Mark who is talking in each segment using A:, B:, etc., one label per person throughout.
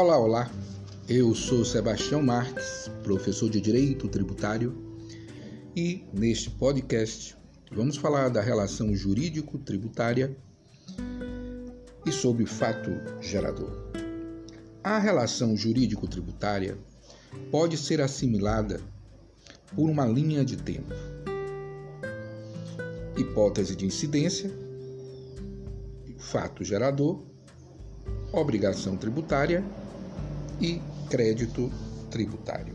A: Olá, olá. Eu sou Sebastião Marques, professor de Direito Tributário, e neste podcast vamos falar da relação jurídico-tributária e sobre fato gerador. A relação jurídico-tributária pode ser assimilada por uma linha de tempo. Hipótese de incidência, fato gerador obrigação tributária e crédito tributário.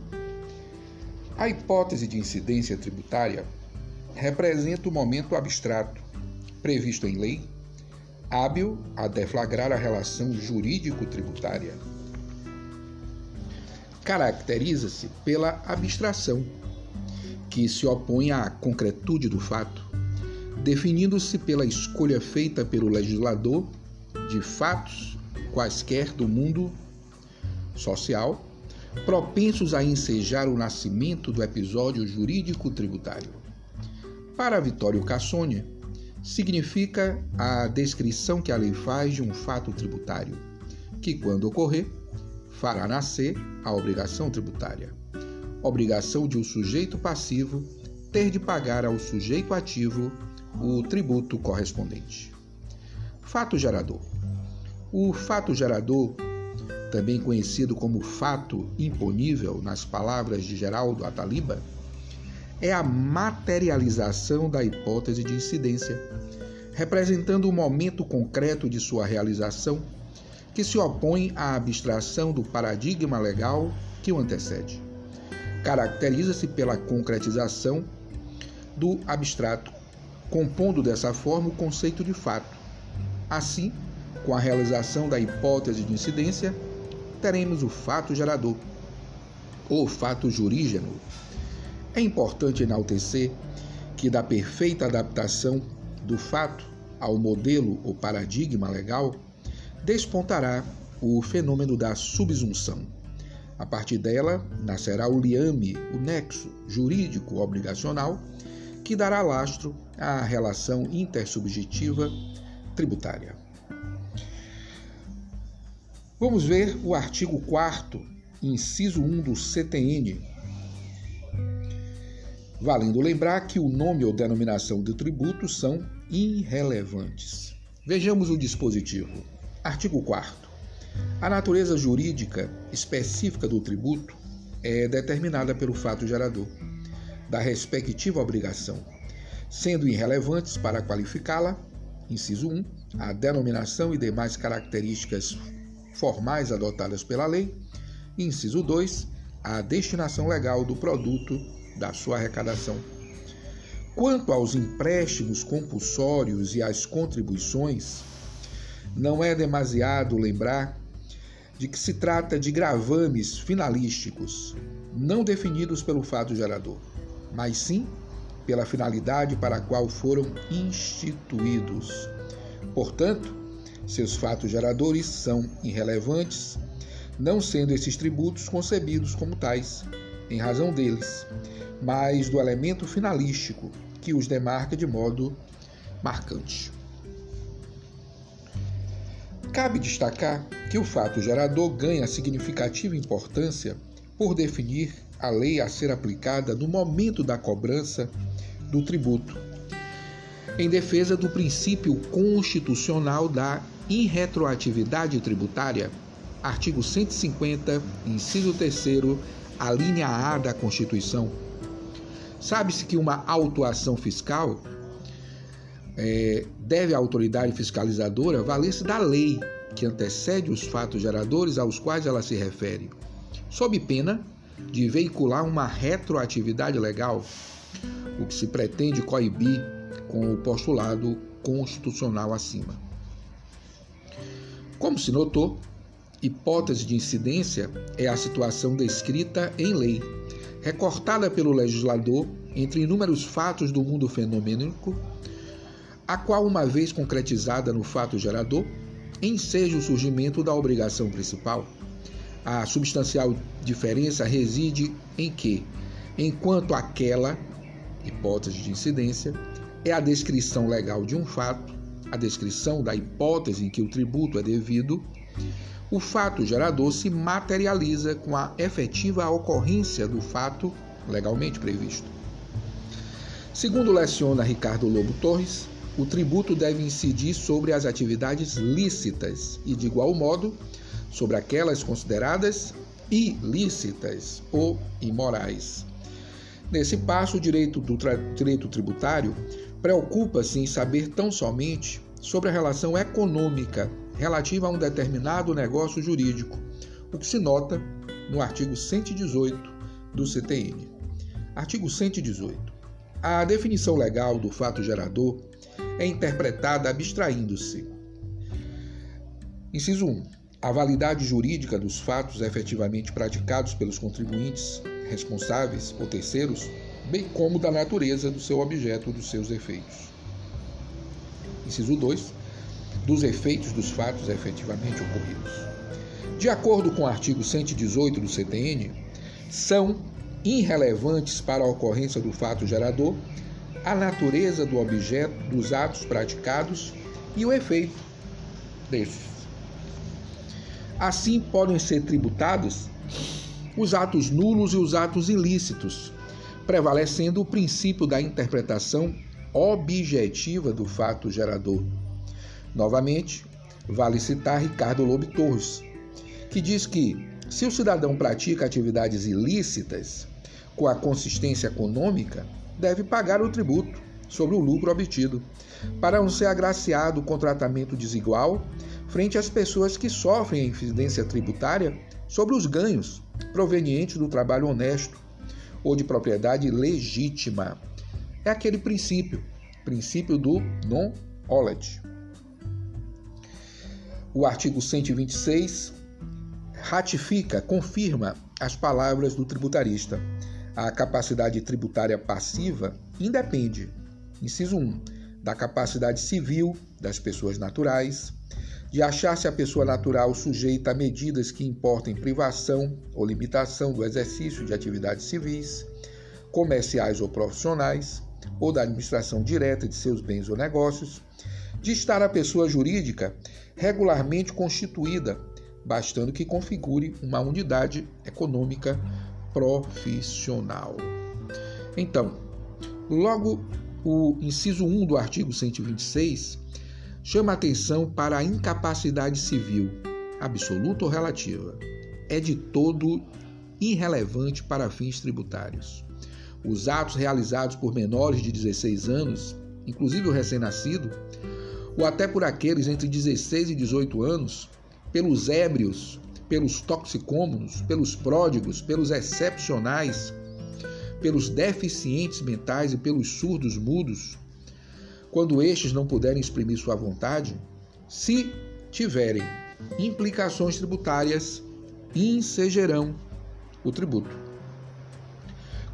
A: A hipótese de incidência tributária representa o momento abstrato, previsto em lei, hábil a deflagrar a relação jurídico-tributária. Caracteriza-se pela abstração, que se opõe à concretude do fato, definindo-se pela escolha feita pelo legislador de fatos quaisquer do mundo social, propensos a ensejar o nascimento do episódio jurídico tributário. Para Vitório Cassônia, significa a descrição que a lei faz de um fato tributário, que, quando ocorrer, fará nascer a obrigação tributária. Obrigação de o um sujeito passivo ter de pagar ao sujeito ativo o tributo correspondente. Fato gerador o fato gerador, também conhecido como fato imponível nas palavras de Geraldo Ataliba, é a materialização da hipótese de incidência, representando o momento concreto de sua realização, que se opõe à abstração do paradigma legal que o antecede. Caracteriza-se pela concretização do abstrato, compondo dessa forma o conceito de fato. Assim, com a realização da hipótese de incidência, teremos o fato gerador, ou fato jurígeno. É importante enaltecer que, da perfeita adaptação do fato ao modelo ou paradigma legal, despontará o fenômeno da subsunção. A partir dela, nascerá o liame, o nexo jurídico obrigacional, que dará lastro à relação intersubjetiva tributária. Vamos ver o artigo 4 inciso 1 do CTN. Valendo lembrar que o nome ou denominação do tributo são irrelevantes. Vejamos o dispositivo. Artigo 4 A natureza jurídica específica do tributo é determinada pelo fato gerador da respectiva obrigação, sendo irrelevantes para qualificá-la, inciso 1, a denominação e demais características formais adotadas pela lei. Inciso 2. A destinação legal do produto da sua arrecadação. Quanto aos empréstimos compulsórios e às contribuições, não é demasiado lembrar de que se trata de gravames finalísticos, não definidos pelo fato gerador, mas sim pela finalidade para a qual foram instituídos. Portanto, seus fatos geradores são irrelevantes, não sendo esses tributos concebidos como tais, em razão deles, mas do elemento finalístico que os demarca de modo marcante. Cabe destacar que o fato gerador ganha significativa importância por definir a lei a ser aplicada no momento da cobrança do tributo, em defesa do princípio constitucional da irretroatividade tributária, artigo 150, inciso 3, a linha A da Constituição. Sabe-se que uma autuação fiscal é, deve a autoridade fiscalizadora valer-se da lei que antecede os fatos geradores aos quais ela se refere, sob pena de veicular uma retroatividade legal, o que se pretende coibir com o postulado constitucional acima. Como se notou, hipótese de incidência é a situação descrita em lei, recortada pelo legislador entre inúmeros fatos do mundo fenomênico, a qual, uma vez concretizada no fato gerador, enseja o surgimento da obrigação principal. A substancial diferença reside em que, enquanto aquela hipótese de incidência é a descrição legal de um fato, a descrição da hipótese em que o tributo é devido, o fato gerador se materializa com a efetiva ocorrência do fato legalmente previsto. Segundo leciona Ricardo Lobo Torres, o tributo deve incidir sobre as atividades lícitas e, de igual modo, sobre aquelas consideradas ilícitas ou imorais. Nesse passo, o direito, do direito tributário preocupa-se em saber tão somente sobre a relação econômica relativa a um determinado negócio jurídico, o que se nota no artigo 118 do CTN. Artigo 118. A definição legal do fato gerador é interpretada abstraindo-se. Inciso 1. A validade jurídica dos fatos efetivamente praticados pelos contribuintes responsáveis ou terceiros, bem como da natureza do seu objeto ou dos seus efeitos. Inciso 2. Dos efeitos dos fatos efetivamente ocorridos. De acordo com o artigo 118 do CTN, são irrelevantes para a ocorrência do fato gerador a natureza do objeto dos atos praticados e o efeito desses. Assim podem ser tributados os atos nulos e os atos ilícitos, prevalecendo o princípio da interpretação objetiva do fato gerador. Novamente, vale citar Ricardo Lobo Torres, que diz que se o cidadão pratica atividades ilícitas com a consistência econômica, deve pagar o tributo sobre o lucro obtido, para não ser agraciado com tratamento desigual frente às pessoas que sofrem a incidência tributária sobre os ganhos provenientes do trabalho honesto ou de propriedade legítima. É aquele princípio, princípio do non-olet. O artigo 126 ratifica, confirma as palavras do tributarista. A capacidade tributária passiva independe, inciso 1, da capacidade civil das pessoas naturais, de achar-se a pessoa natural sujeita a medidas que importem privação ou limitação do exercício de atividades civis, comerciais ou profissionais, ou da administração direta de seus bens ou negócios, de estar a pessoa jurídica regularmente constituída, bastando que configure uma unidade econômica profissional. Então, logo o inciso 1 do artigo 126 chama atenção para a incapacidade civil, absoluta ou relativa. É de todo irrelevante para fins tributários. Os atos realizados por menores de 16 anos, inclusive o recém-nascido, ou até por aqueles entre 16 e 18 anos, pelos ébrios, pelos toxicômonos, pelos pródigos, pelos excepcionais, pelos deficientes mentais e pelos surdos mudos, quando estes não puderem exprimir sua vontade, se tiverem implicações tributárias, insegerão o tributo.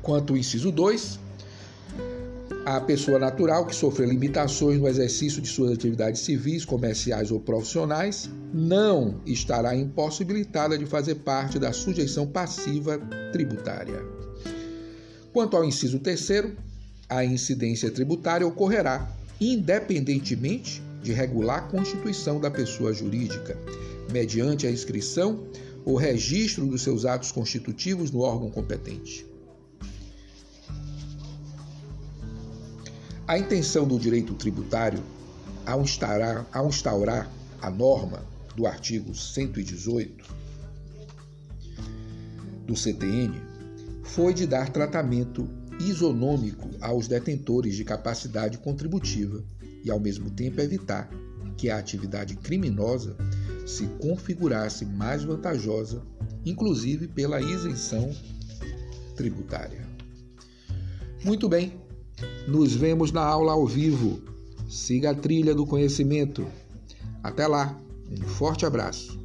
A: Quanto ao inciso 2, a pessoa natural que sofre limitações no exercício de suas atividades civis, comerciais ou profissionais não estará impossibilitada de fazer parte da sujeição passiva tributária. Quanto ao inciso terceiro, a incidência tributária ocorrerá independentemente de regular a constituição da pessoa jurídica, mediante a inscrição ou registro dos seus atos constitutivos no órgão competente. A intenção do direito tributário, ao instaurar, ao instaurar a norma do artigo 118 do CTN, foi de dar tratamento isonômico aos detentores de capacidade contributiva e, ao mesmo tempo, evitar que a atividade criminosa se configurasse mais vantajosa, inclusive pela isenção tributária. Muito bem, nos vemos na aula ao vivo. Siga a trilha do conhecimento. Até lá, um forte abraço.